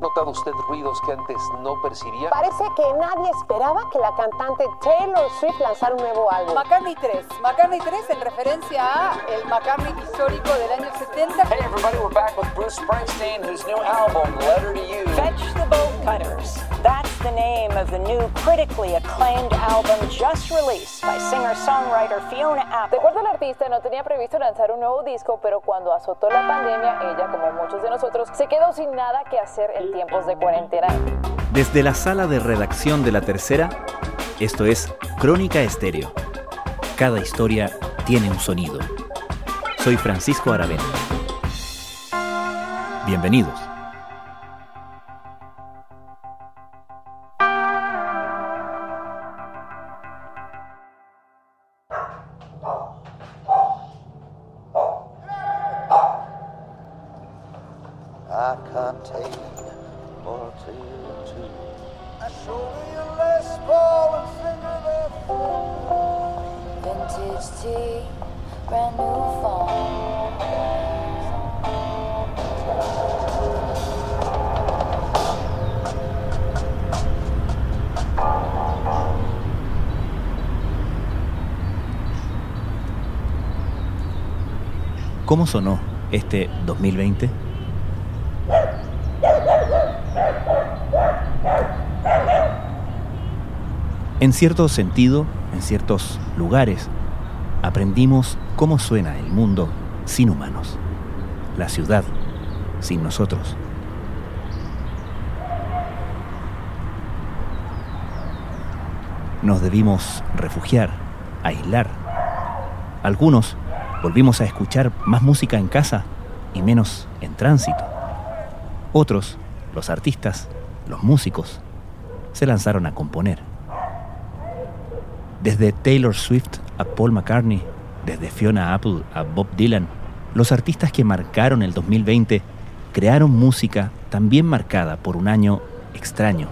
notado usted ruidos que antes no percibía? Parece que nadie esperaba que la cantante Taylor Swift lanzara un nuevo álbum. McCartney 3. McCartney 3 en referencia a el McCartney histórico del año 70. Hey everybody, we're back with Bruce Springsteen, whose new album, Letter to You. Fetch the Boat Cutters. That's the name of the new critically acclaimed album just released by singer-songwriter Fiona Apple. De acuerdo al artista, no tenía previsto lanzar un nuevo disco, pero cuando azotó la pandemia, ella, como muchos de nosotros, se quedó sin nada que hacer en tiempos de cuarentena. Desde la sala de redacción de La Tercera, esto es Crónica Estéreo. Cada historia tiene un sonido. Soy Francisco Aravena. Bienvenidos. ¿Cómo sonó este 2020? En cierto sentido, en ciertos lugares, aprendimos cómo suena el mundo sin humanos, la ciudad sin nosotros. Nos debimos refugiar, aislar. Algunos volvimos a escuchar más música en casa y menos en tránsito. Otros, los artistas, los músicos, se lanzaron a componer. Desde Taylor Swift a Paul McCartney, desde Fiona Apple a Bob Dylan, los artistas que marcaron el 2020 crearon música también marcada por un año extraño,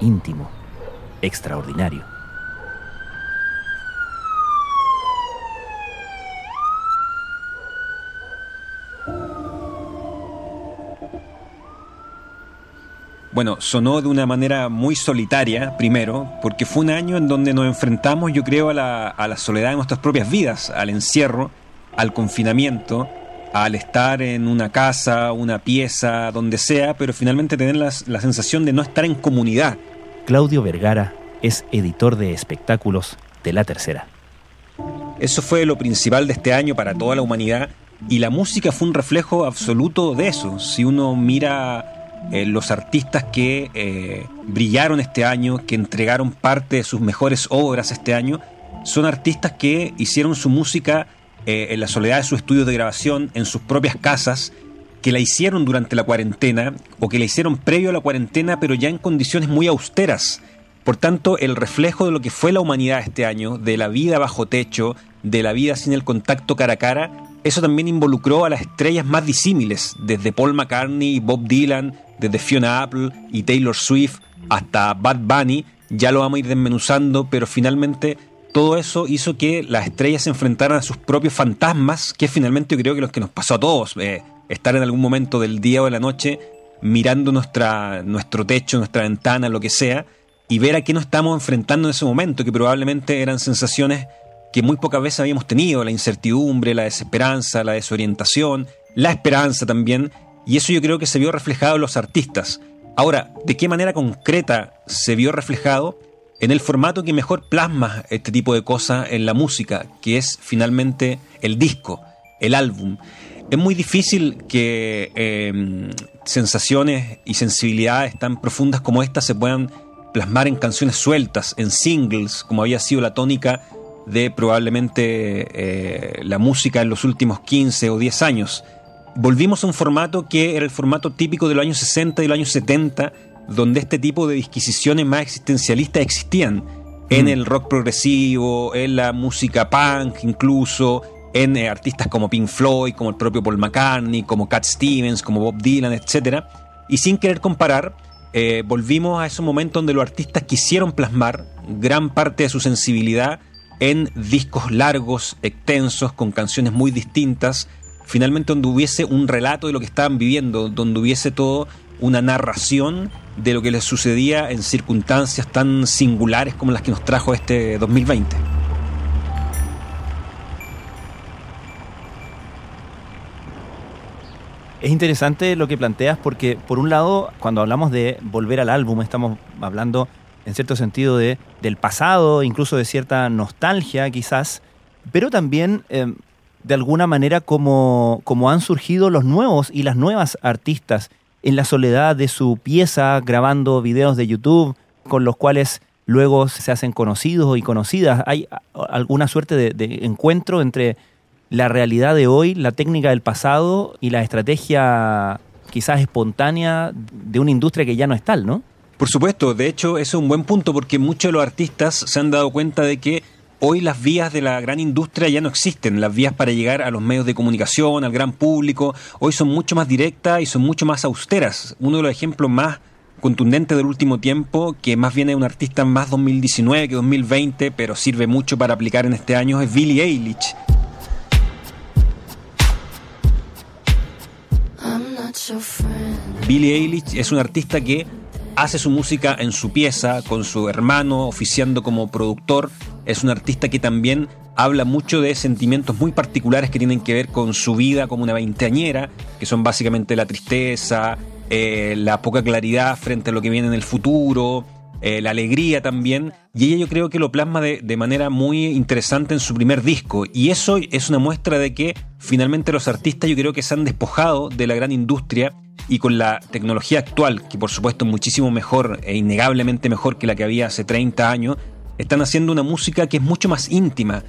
íntimo, extraordinario. Bueno, sonó de una manera muy solitaria, primero, porque fue un año en donde nos enfrentamos, yo creo, a la, a la soledad de nuestras propias vidas, al encierro, al confinamiento, al estar en una casa, una pieza, donde sea, pero finalmente tener la, la sensación de no estar en comunidad. Claudio Vergara es editor de espectáculos de La Tercera. Eso fue lo principal de este año para toda la humanidad y la música fue un reflejo absoluto de eso. Si uno mira eh, los artistas que eh, brillaron este año, que entregaron parte de sus mejores obras este año, son artistas que hicieron su música eh, en la soledad de su estudio de grabación, en sus propias casas, que la hicieron durante la cuarentena o que la hicieron previo a la cuarentena, pero ya en condiciones muy austeras. Por tanto, el reflejo de lo que fue la humanidad este año, de la vida bajo techo, de la vida sin el contacto cara a cara, eso también involucró a las estrellas más disímiles, desde Paul McCartney Bob Dylan, desde Fiona Apple y Taylor Swift hasta Bad Bunny, ya lo vamos a ir desmenuzando, pero finalmente todo eso hizo que las estrellas se enfrentaran a sus propios fantasmas, que finalmente yo creo que lo que nos pasó a todos, eh, estar en algún momento del día o de la noche mirando nuestra, nuestro techo, nuestra ventana, lo que sea, y ver a qué nos estamos enfrentando en ese momento, que probablemente eran sensaciones que muy pocas veces habíamos tenido, la incertidumbre, la desesperanza, la desorientación, la esperanza también, y eso yo creo que se vio reflejado en los artistas. Ahora, ¿de qué manera concreta se vio reflejado? En el formato que mejor plasma este tipo de cosas en la música, que es finalmente el disco, el álbum. Es muy difícil que eh, sensaciones y sensibilidades tan profundas como estas se puedan plasmar en canciones sueltas, en singles, como había sido la tónica de probablemente eh, la música en los últimos 15 o 10 años. Volvimos a un formato que era el formato típico de los años 60 y los años 70, donde este tipo de disquisiciones más existencialistas existían. En el rock progresivo, en la música punk incluso, en eh, artistas como Pink Floyd, como el propio Paul McCartney, como Cat Stevens, como Bob Dylan, etc. Y sin querer comparar, eh, volvimos a esos momentos donde los artistas quisieron plasmar gran parte de su sensibilidad en discos largos, extensos, con canciones muy distintas, finalmente donde hubiese un relato de lo que estaban viviendo, donde hubiese todo una narración de lo que les sucedía en circunstancias tan singulares como las que nos trajo este 2020. Es interesante lo que planteas porque, por un lado, cuando hablamos de volver al álbum, estamos hablando, en cierto sentido, de, del pasado, incluso de cierta nostalgia, quizás, pero también, eh, de alguna manera, como, como han surgido los nuevos y las nuevas artistas en la soledad de su pieza, grabando videos de YouTube, con los cuales luego se hacen conocidos y conocidas. ¿Hay alguna suerte de, encuentro entre la realidad de hoy, la técnica del pasado y la estrategia quizás espontánea de una industria que ya no es tal, ¿no? Por supuesto, de hecho, eso es un buen punto porque muchos de los artistas se han dado cuenta de que hoy las vías de la gran industria ya no existen, las vías para llegar a los medios de comunicación, al gran público, hoy son mucho más directas y son mucho más austeras. Uno de los ejemplos más contundentes del último tiempo, que más bien es un artista más 2019 que 2020, pero sirve mucho para aplicar en este año, es Billie Eilish. Billie Eilish es un artista que hace su música en su pieza, con su hermano, oficiando como productor. Es un artista que también habla mucho de sentimientos muy particulares que tienen que ver con su vida como una veinteañera, que son básicamente la tristeza, eh, la poca claridad frente a lo que viene en el futuro, eh, la alegría también, y ella yo creo que lo plasma de, de, manera muy interesante en su primer disco, y eso es una muestra de que finalmente los artistas yo creo que se han despojado de la gran industria y con la tecnología actual, que por supuesto es muchísimo mejor e innegablemente mejor que la que había hace 30 años, están haciendo una música que es mucho más íntima.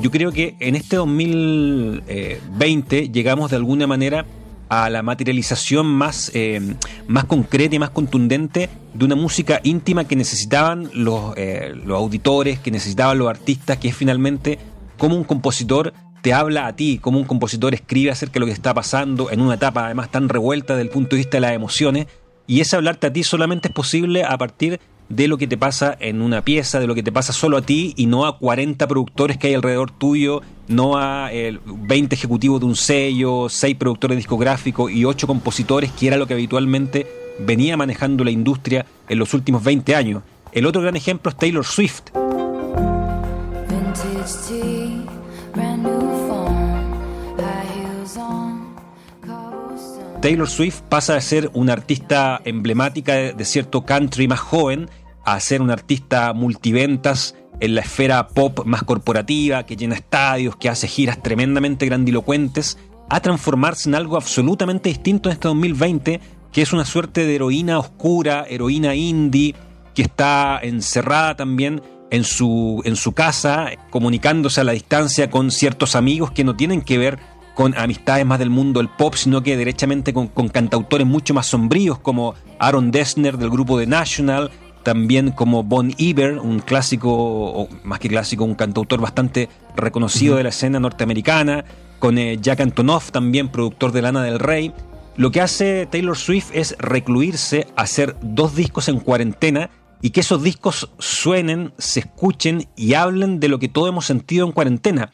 Yo creo que en este 2020 llegamos de alguna manera a la materialización más, eh, más concreta y más contundente de una música íntima que necesitaban los, eh, los auditores, que necesitaban los artistas, que es finalmente como un compositor te habla a ti, como un compositor escribe acerca de lo que está pasando en una etapa además tan revuelta desde el punto de vista de las emociones, y ese hablarte a ti solamente es posible a partir de lo que te pasa en una pieza, de lo que te pasa solo a ti y no a 40 productores que hay alrededor tuyo, no a 20 ejecutivos de un sello, 6 productores discográficos y 8 compositores, que era lo que habitualmente venía manejando la industria en los últimos 20 años. El otro gran ejemplo es Taylor Swift. Taylor Swift pasa de ser una artista emblemática de cierto country más joven a ser una artista multiventas en la esfera pop más corporativa, que llena estadios, que hace giras tremendamente grandilocuentes, a transformarse en algo absolutamente distinto en este 2020, que es una suerte de heroína oscura, heroína indie, que está encerrada también en su, en su casa, comunicándose a la distancia con ciertos amigos que no tienen que ver con amistades más del mundo del pop, sino que derechamente con, con cantautores mucho más sombríos como Aaron Dessner del grupo The National, también como Bon Iver, un clásico, o más que clásico, un cantautor bastante reconocido de la escena norteamericana, con eh, Jack Antonoff, también productor de Lana del Rey. Lo que hace Taylor Swift es recluirse, hacer dos discos en cuarentena y que esos discos suenen, se escuchen y hablen de lo que todos hemos sentido en cuarentena.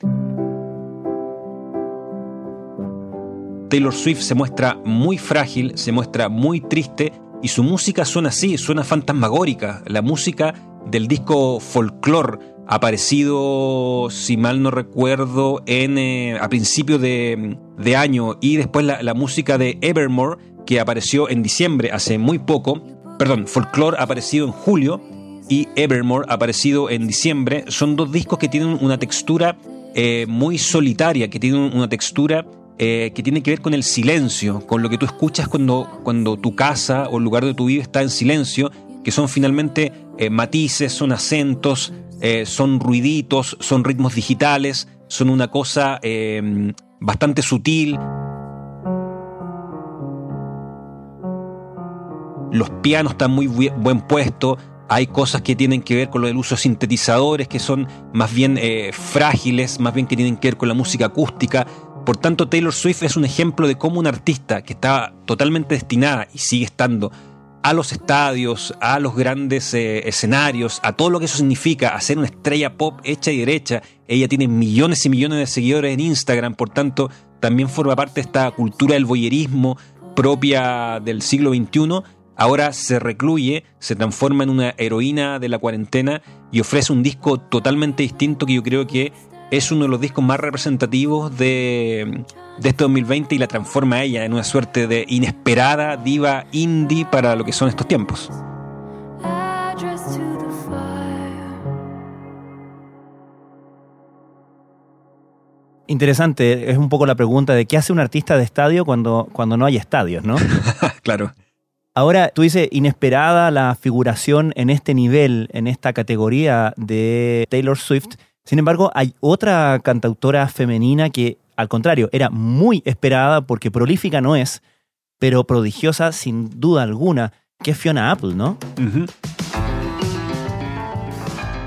Taylor Swift se muestra muy frágil, se muestra muy triste y su música suena así, suena fantasmagórica. La música del disco Folklore, aparecido, si mal no recuerdo, en, eh, a principios de, de, año, y después la, la, música de Evermore, que apareció en diciembre, hace muy poco. Perdón, Folklore aparecido en julio y Evermore aparecido en diciembre. Son dos discos que tienen una textura eh, muy solitaria, que tienen una textura eh, que tiene que ver con el silencio, con lo que tú escuchas cuando, cuando tu casa o el lugar donde tú vives está en silencio, que son finalmente eh, matices, son acentos, eh, son ruiditos, son ritmos digitales, son una cosa em, bastante sutil. Los pianos están muy buen puesto, hay cosas que tienen que ver con lo del uso de sintetizadores, que son más bien frágiles, más bien que tienen que ver con la música acústica. Por tanto, Taylor Swift es un ejemplo de cómo un artista que estaba totalmente destinada y sigue estando a los estadios, a los grandes eh, escenarios, a todo lo que eso significa, hacer una estrella pop hecha y derecha. Ella tiene millones y millones de seguidores en Instagram, por tanto, también forma parte de esta cultura del boyerismo propia del siglo XXI. Ahora se recluye, se transforma en una heroína de la cuarentena y ofrece un disco totalmente distinto que yo creo que es uno de los discos más representativos de, de este 2020 y la transforma a ella en una suerte de inesperada diva indie para lo que son estos tiempos. Interesante, es un poco la pregunta de qué hace un artista de estadio cuando, cuando no hay estadios, ¿no? claro. Ahora, tú dices, inesperada la figuración en este nivel, en esta categoría de Taylor Swift. Sin embargo, hay otra cantautora femenina que, al contrario, era muy esperada porque prolífica no es, pero prodigiosa sin duda alguna, que es Fiona Apple, ¿no?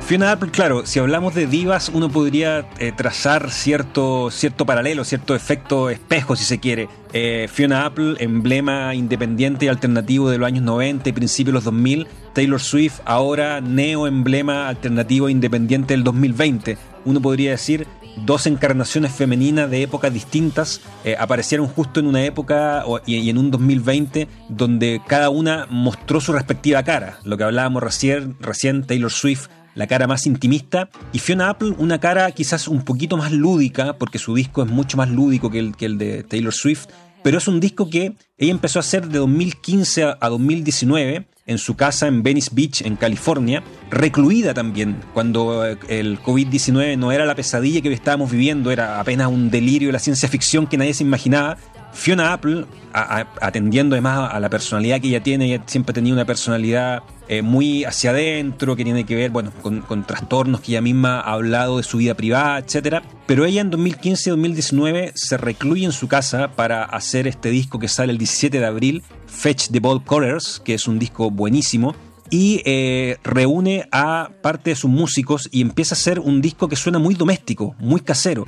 Fiona Apple, claro, si hablamos de divas, uno podría eh, trazar cierto, cierto paralelo, cierto efecto espejo, si se quiere. Eh, Fiona Apple, emblema independiente y alternativo de los años 90 y principios de los 2000. Taylor Swift, ahora neo emblema alternativo e independiente del 2020. Uno podría decir dos encarnaciones femeninas de épocas distintas eh, aparecieron justo en una época y, en un 2020 donde cada una mostró su respectiva cara. Lo que hablábamos recién, recién Taylor Swift la cara más intimista, y Fiona Apple una cara quizás un poquito más lúdica, porque su disco es mucho más lúdico que el, que el de Taylor Swift, pero es un disco que ella empezó a hacer de 2015 a 2019 en su casa en Venice Beach, en California, recluida también, cuando eh, el COVID-19 no era la pesadilla que estábamos viviendo, era apenas un delirio de la ciencia ficción que nadie se imaginaba. Fiona Apple, atendiendo además a la personalidad que ella tiene, siempre ha tenido una personalidad eh, muy hacia adentro, que tiene que ver bueno, con, trastornos que ella misma ha hablado de su vida privada, etc. Pero ella en 2015-2019 se recluye en su casa para hacer este disco que sale el 17 de abril, Fetch the Ball Colors, que es un disco buenísimo. Y eh, reúne a parte de sus músicos y empieza a hacer un disco que suena muy doméstico, muy casero.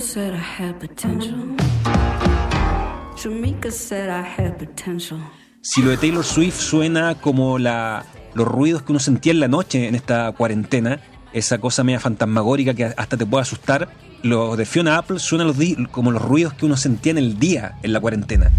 Said I had potential. said I had potential. Si lo de Taylor Swift suena como la, los ruidos que uno sentía en la noche en esta cuarentena, esa cosa media fantasmagórica que hasta te puede asustar, los de Fiona Apple suenan los como los ruidos que uno sentía en el día en la cuarentena.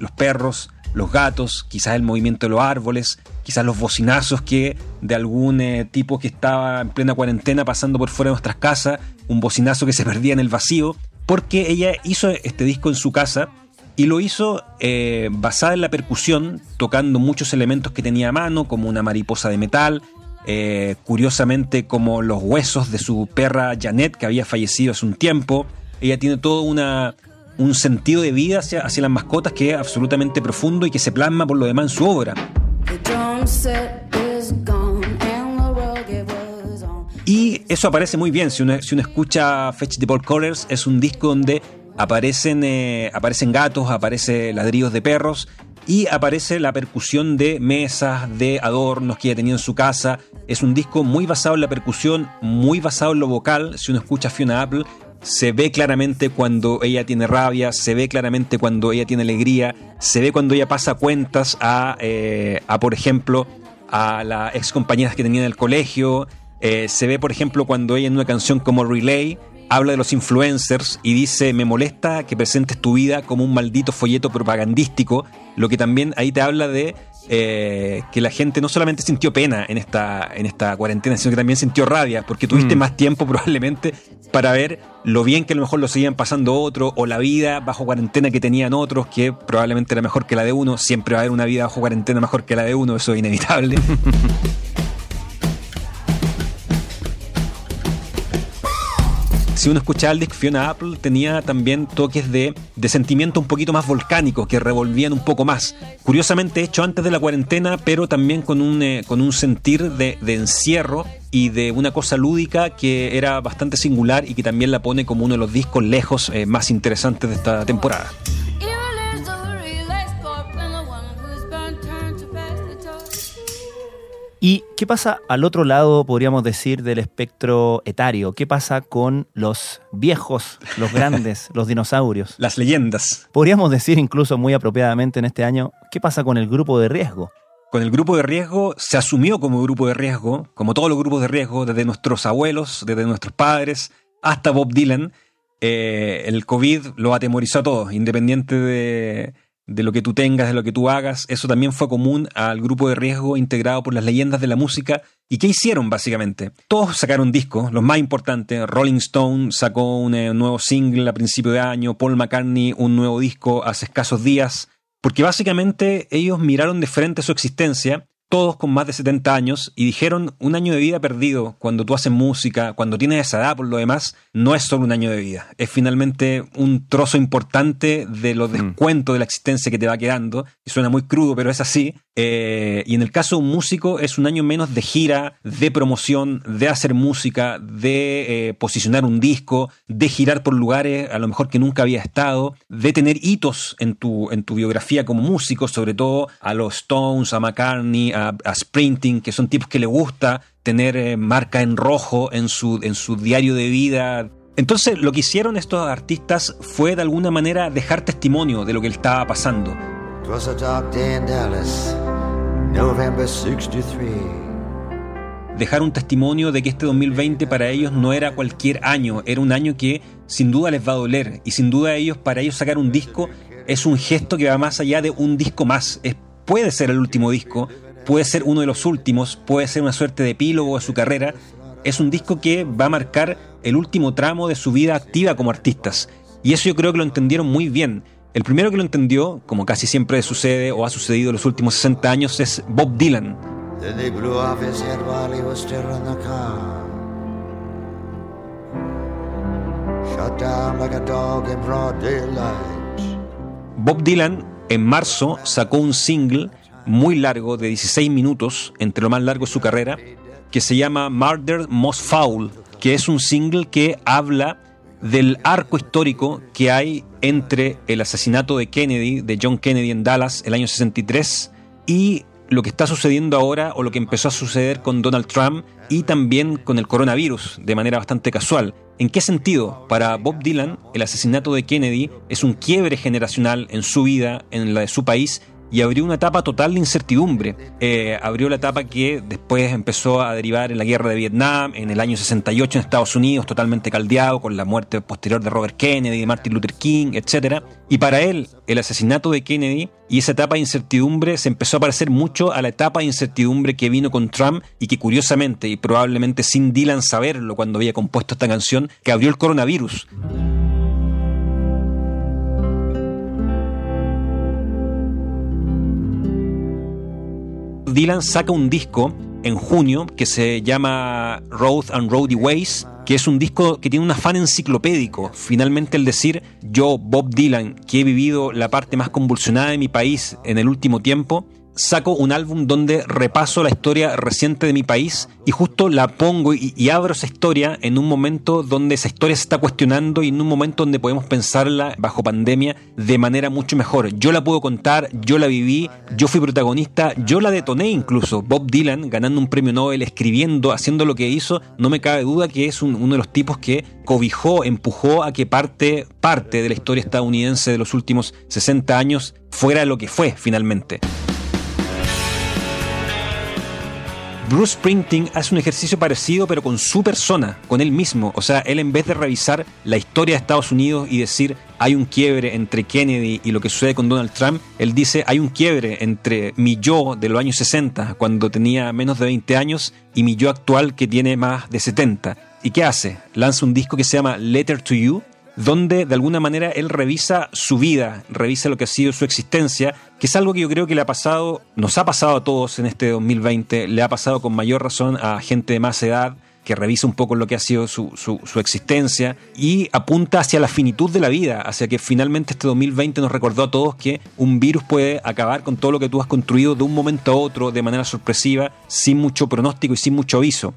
Los perros, los gatos, quizás el movimiento de los árboles, quizás los bocinazos que de algún eh, tipo que estaba en plena cuarentena pasando por fuera de nuestras casas, un bocinazo que se perdía en el vacío, porque ella hizo este disco en su casa y lo hizo eh, basada en la percusión, tocando muchos elementos que tenía a mano, como una mariposa de metal, eh, curiosamente como los huesos de su perra Janet, que había fallecido hace un tiempo. Ella tiene todo una, un sentido de vida hacia, hacia las mascotas que es absolutamente profundo y que se plasma por lo demás en su obra. Y eso aparece muy bien. Si uno, si uno escucha Fetch the Ball Colors, es un disco donde aparecen, eh, aparecen gatos, aparece ladrillos de perros y aparece la percusión de mesas, de adornos que ella tenía en su casa. Es un disco muy basado en la percusión, muy basado en lo vocal. Si uno escucha Fiona Apple, se ve claramente cuando ella tiene rabia, se ve claramente cuando ella tiene alegría, se ve cuando ella pasa cuentas a, eh, a por ejemplo, a las ex compañeras que tenía en el colegio, eh, se ve, por ejemplo, cuando ella en una canción como Relay habla de los influencers y dice, me molesta que presentes tu vida como un maldito folleto propagandístico, lo que también ahí te habla de eh, que la gente no solamente sintió pena en esta, en esta cuarentena, sino que también sintió rabia, porque tuviste mm. más tiempo probablemente para ver lo bien que a lo mejor lo seguían pasando otros, o la vida bajo cuarentena que tenían otros, que probablemente era mejor que la de uno. Siempre va a haber una vida bajo cuarentena mejor que la de uno, eso es inevitable. si uno escuchaba al disc Fiona Apple, tenía también toques de, de sentimiento un poquito más volcánico, que revolvían un poco más. Curiosamente hecho antes de la cuarentena, pero también con un, eh, con un sentir de, encierro y de una cosa lúdica que era bastante singular y que también la pone como uno de los discos lejos eh, más interesantes de esta temporada. ¿Y qué pasa al otro lado, podríamos decir, del espectro etario? ¿Qué pasa con los viejos, los grandes, los dinosaurios? Las leyendas. Podríamos decir incluso muy apropiadamente en este año, ¿qué pasa con el grupo de riesgo? Con el grupo de riesgo se asumió como grupo de riesgo, como todos los grupos de riesgo, desde nuestros abuelos, desde nuestros padres, hasta Bob Dylan. Eh, el COVID lo atemorizó a todos, independiente de, de lo que tú tengas, de lo que tú hagas. Eso también fue común al grupo de riesgo integrado por las leyendas de la música. ¿Y qué hicieron básicamente? Todos sacaron discos, los más importantes. Rolling Stone sacó un eh, nuevo single a principio de año, Paul McCartney un nuevo disco hace escasos días, porque básicamente ellos miraron de frente su existencia todos con más de 70 años, y dijeron un año de vida perdido cuando tú haces música, cuando tienes esa edad por lo demás, no es solo un año de vida, es finalmente un trozo importante de los mm. descuentos de la existencia que te va quedando, y suena muy crudo, pero es así, eh, y en el caso de un músico es un año menos de gira, de promoción, de hacer música, de eh, posicionar un disco, de girar por lugares a lo mejor que nunca había estado, de tener hitos en tu, en tu biografía como músico, sobre todo a los Stones, a McCartney, a, Sprinting, que son tipos que le gusta tener eh, marca en rojo en su, en su diario de vida. Entonces lo que hicieron estos artistas fue de alguna manera dejar testimonio de lo que estaba pasando. Dejar un testimonio de que este 2020 para ellos no era cualquier año, era un año que sin duda les va a doler y sin duda ellos para ellos sacar un disco es un gesto que va más allá de un disco más, es, puede ser el último disco, puede ser uno de los últimos, puede ser una suerte de epílogo de su carrera. Es un disco que va a marcar el último tramo de su vida activa como artistas. Y eso yo creo que lo entendieron muy bien. El primero que lo entendió, como casi siempre sucede o ha sucedido en los últimos 60 años, es Bob Dylan. Bob Dylan en marzo sacó un single muy largo, de 16 minutos, entre lo más largo de su carrera, que se llama Murder Most Foul, que es un single que habla del arco histórico que hay entre el asesinato de Kennedy, de John Kennedy en Dallas, el año 63, y lo que está sucediendo ahora o lo que empezó a suceder con Donald Trump y también con el coronavirus de manera bastante casual. ¿En qué sentido? Para Bob Dylan, el asesinato de Kennedy es un quiebre generacional en su vida, en la de su país, y abrió una etapa total de incertidumbre. Eh, abrió la etapa que después empezó a derivar en la guerra de Vietnam, en el año 68 en Estados Unidos, totalmente caldeado con la muerte posterior de Robert Kennedy, de Martin Luther King, etc. Y para él, el asesinato de Kennedy y esa etapa de incertidumbre se empezó a parecer mucho a la etapa de incertidumbre que vino con Trump y que curiosamente, y probablemente sin Dylan saberlo cuando había compuesto esta canción, que abrió el coronavirus. Dylan saca un disco en junio que se llama Road and Roady Ways, que es un disco que tiene un afán enciclopédico. Finalmente el decir, yo, Bob Dylan, que he vivido la parte más convulsionada de mi país en el último tiempo, saco un álbum donde repaso la historia reciente de mi país y justo la pongo y, abro esa historia en un momento donde esa historia se está cuestionando y en un momento donde podemos pensarla bajo pandemia de manera mucho mejor. Yo la puedo contar, yo la viví, yo fui protagonista, yo la detoné incluso. Bob Dylan ganando un premio Nobel, escribiendo, haciendo lo que hizo, no me cabe duda que es uno de los tipos que cobijó, empujó a que parte, parte de la historia estadounidense de los últimos 60 años fuera lo que fue finalmente. Bruce Springsteen hace un ejercicio parecido pero con su persona, con él mismo. O sea, él en vez de revisar la historia de Estados Unidos y decir hay un quiebre entre Kennedy y lo que sucede con Donald Trump, él dice hay un quiebre entre mi yo de los años 60, cuando tenía menos de 20 años, y mi yo actual que tiene más de 70. ¿Y qué hace? Lanza un disco que se llama Letter to You, donde de alguna manera él revisa su vida, revisa lo que ha sido su existencia, que es algo que yo creo que le ha pasado, nos ha pasado a todos en este 2020, le ha pasado con mayor razón a gente de más edad, que revisa un poco lo que ha sido su, su, existencia y apunta hacia la finitud de la vida, hacia que finalmente este 2020 nos recordó a todos que un virus puede acabar con todo lo que tú has construido de un momento a otro de manera sorpresiva, sin mucho pronóstico y sin mucho aviso.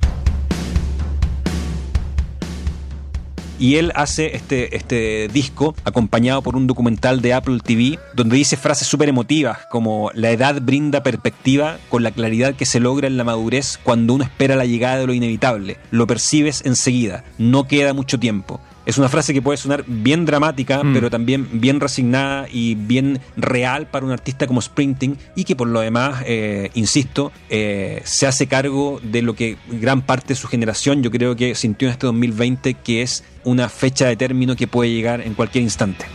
Y él hace este, este disco acompañado por un documental de Apple TV donde dice frases súper emotivas como la edad brinda perspectiva con la claridad que se logra en la madurez cuando uno espera la llegada de lo inevitable, lo percibes enseguida, no queda mucho tiempo. Es una frase que puede sonar bien dramática, Mm. pero también bien resignada y bien real para un artista como Sprinting y que por lo demás, eh, insisto, eh, se hace cargo de lo que gran parte de su generación yo creo que sintió en este 2020, que es una fecha de término que puede llegar en cualquier instante.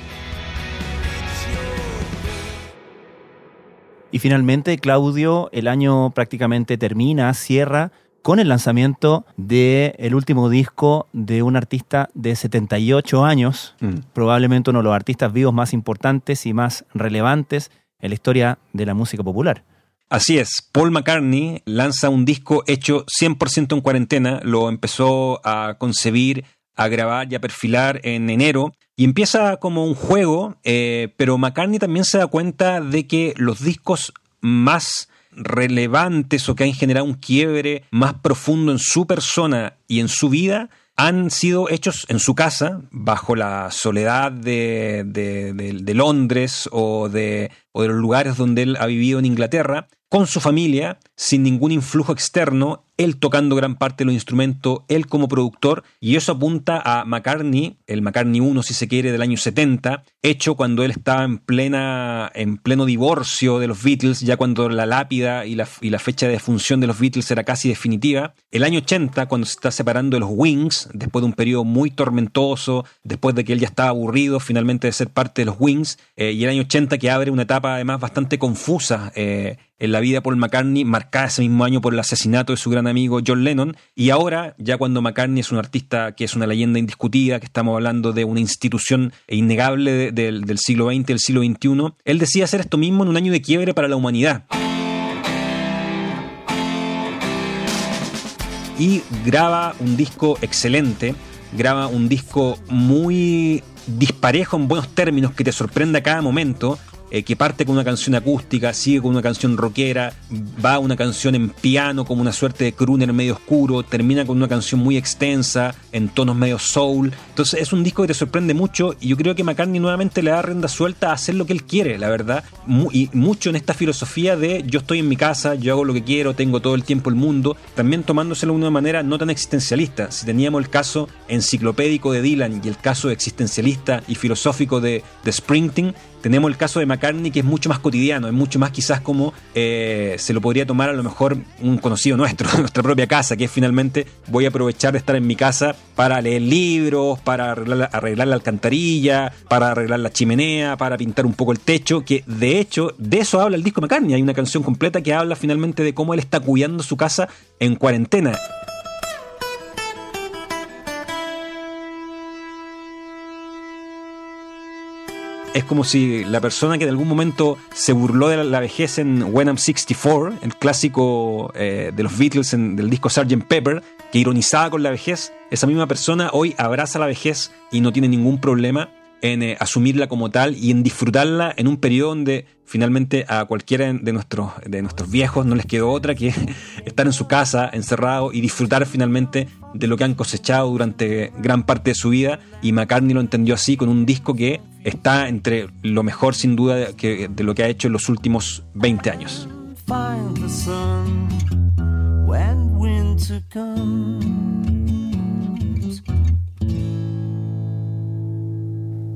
Y finalmente, Claudio, el año prácticamente termina, cierra con el lanzamiento del el último disco de un artista de 78 años, Mm. probablemente uno de los artistas vivos más importantes y más relevantes en la historia de la música popular. Así es, Paul McCartney lanza un disco hecho 100% en cuarentena, lo empezó a concebir, a grabar y a perfilar en enero y empieza como un juego, eh, pero McCartney también se da cuenta de que los discos más relevantes o que han generado un quiebre más profundo en su persona y en su vida han sido hechos en su casa, bajo la soledad de, de- Londres o de, o de los lugares donde él ha vivido en Inglaterra, con su familia, sin ningún influjo externo, él tocando gran parte de los instrumentos, él como productor, y eso apunta a McCartney, el McCartney 1 si se quiere del año 70, hecho cuando él estaba en plena en pleno divorcio de los Beatles, ya cuando la lápida y la, y la fecha de función de los Beatles era casi definitiva. El año 80 cuando se está separando de los Wings, después de un periodo muy tormentoso, después de que él ya estaba aburrido finalmente de ser parte de los Wings, eh, y el año 80 que abre una etapa además bastante confusa eh, en la vida de Paul McCartney, marcada ese mismo año por el asesinato de su gran amigo John Lennon, y ahora, ya cuando McCartney es un artista que es una leyenda indiscutida, que estamos hablando de una institución innegable de- del, siglo XX, del siglo XXI, él decide hacer esto mismo en un año de quiebre para la humanidad. y graba un disco excelente, graba un disco muy disparejo en buenos términos que te sorprende a cada momento, eh, que parte con una canción acústica, sigue con una canción rockera, va a una canción en piano como una suerte de crooner medio oscuro, termina con una canción muy extensa, en tonos medio soul. Entonces es un disco que te sorprende mucho y yo creo que McCartney nuevamente le da rienda suelta a hacer lo que él quiere, la verdad. Y mucho en esta filosofía de yo estoy en mi casa, yo hago lo que quiero, tengo todo el tiempo el mundo, también tomándoselo de una manera no tan existencialista. Si teníamos el caso enciclopédico de Dylan y el caso existencialista y filosófico de, de Springsteen, tenemos el caso de McCartney que es mucho más cotidiano, es mucho más quizás como eh, se lo podría tomar a lo mejor un conocido nuestro, nuestra propia casa, que es finalmente voy a aprovechar de estar en mi casa para leer libros, para arreglar, la- arreglar la alcantarilla, para arreglar la chimenea, para pintar un poco el techo, que de hecho de eso habla el disco McCartney, hay una canción completa que habla finalmente de cómo él está cuidando su casa en cuarentena. Es como si la persona que en algún momento se burló de la, vejez en When I'm 64, el clásico eh, de los Beatles del disco Sgt. Pepper, que ironizaba con la vejez, esa misma persona hoy abraza la vejez y no tiene ningún problema en eh, asumirla como tal y en disfrutarla en un periodo donde finalmente a cualquiera de nuestros, de nuestros viejos no les quedó otra que estar en su casa encerrado y disfrutar finalmente de lo que han cosechado durante gran parte de su vida y McCartney lo entendió así con un disco que está entre lo mejor sin duda de, que- de lo que ha hecho en los últimos 20 años.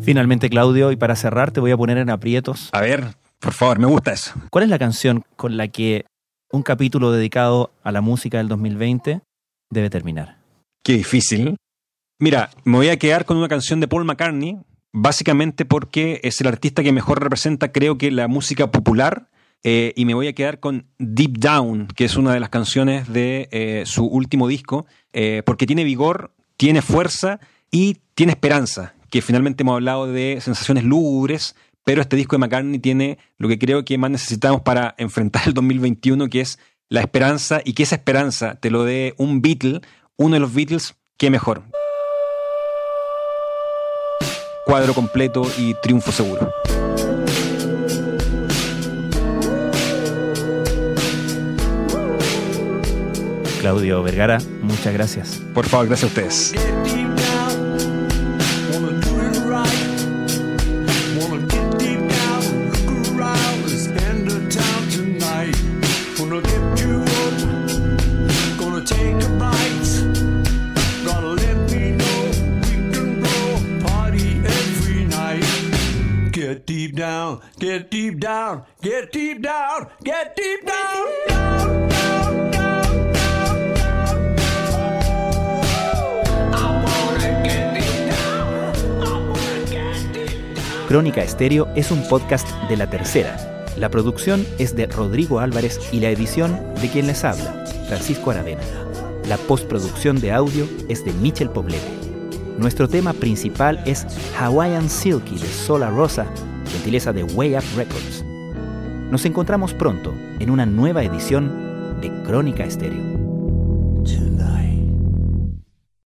Finalmente, Claudio, y para cerrar te voy a poner en aprietos. A ver, por favor, me gusta eso. ¿Cuál es la canción con la que un capítulo dedicado a la música del 2020 debe terminar? Qué difícil. Mira, me voy a quedar con una canción de Paul McCartney, básicamente porque es el artista que mejor representa, creo que, la música popular. eh, y me voy a quedar con Deep Down, que es una de las canciones de eh, su último disco, eh, porque tiene vigor, tiene fuerza y tiene esperanza, que finalmente hemos hablado de sensaciones lúgubres, pero este disco de McCartney tiene lo que creo que más necesitamos para enfrentar el 2021, que es la esperanza, y que esa esperanza te lo dé un Beatle, uno de los Beatles, qué mejor. Cuadro completo y triunfo seguro. Claudio Vergara, muchas gracias. Por favor, gracias a ustedes. Get deep down, get deep down, get deep down. Crónica Estéreo es un podcast de la tercera. La producción es de Rodrigo Álvarez y la edición de quien les habla, Francisco Aravena. La postproducción de audio es de Michel Poblete. Nuestro tema principal es Hawaiian Silky de Sola Rosa, gentileza de Way Up Records. Nos encontramos pronto en una nueva edición de Crónica Estéreo.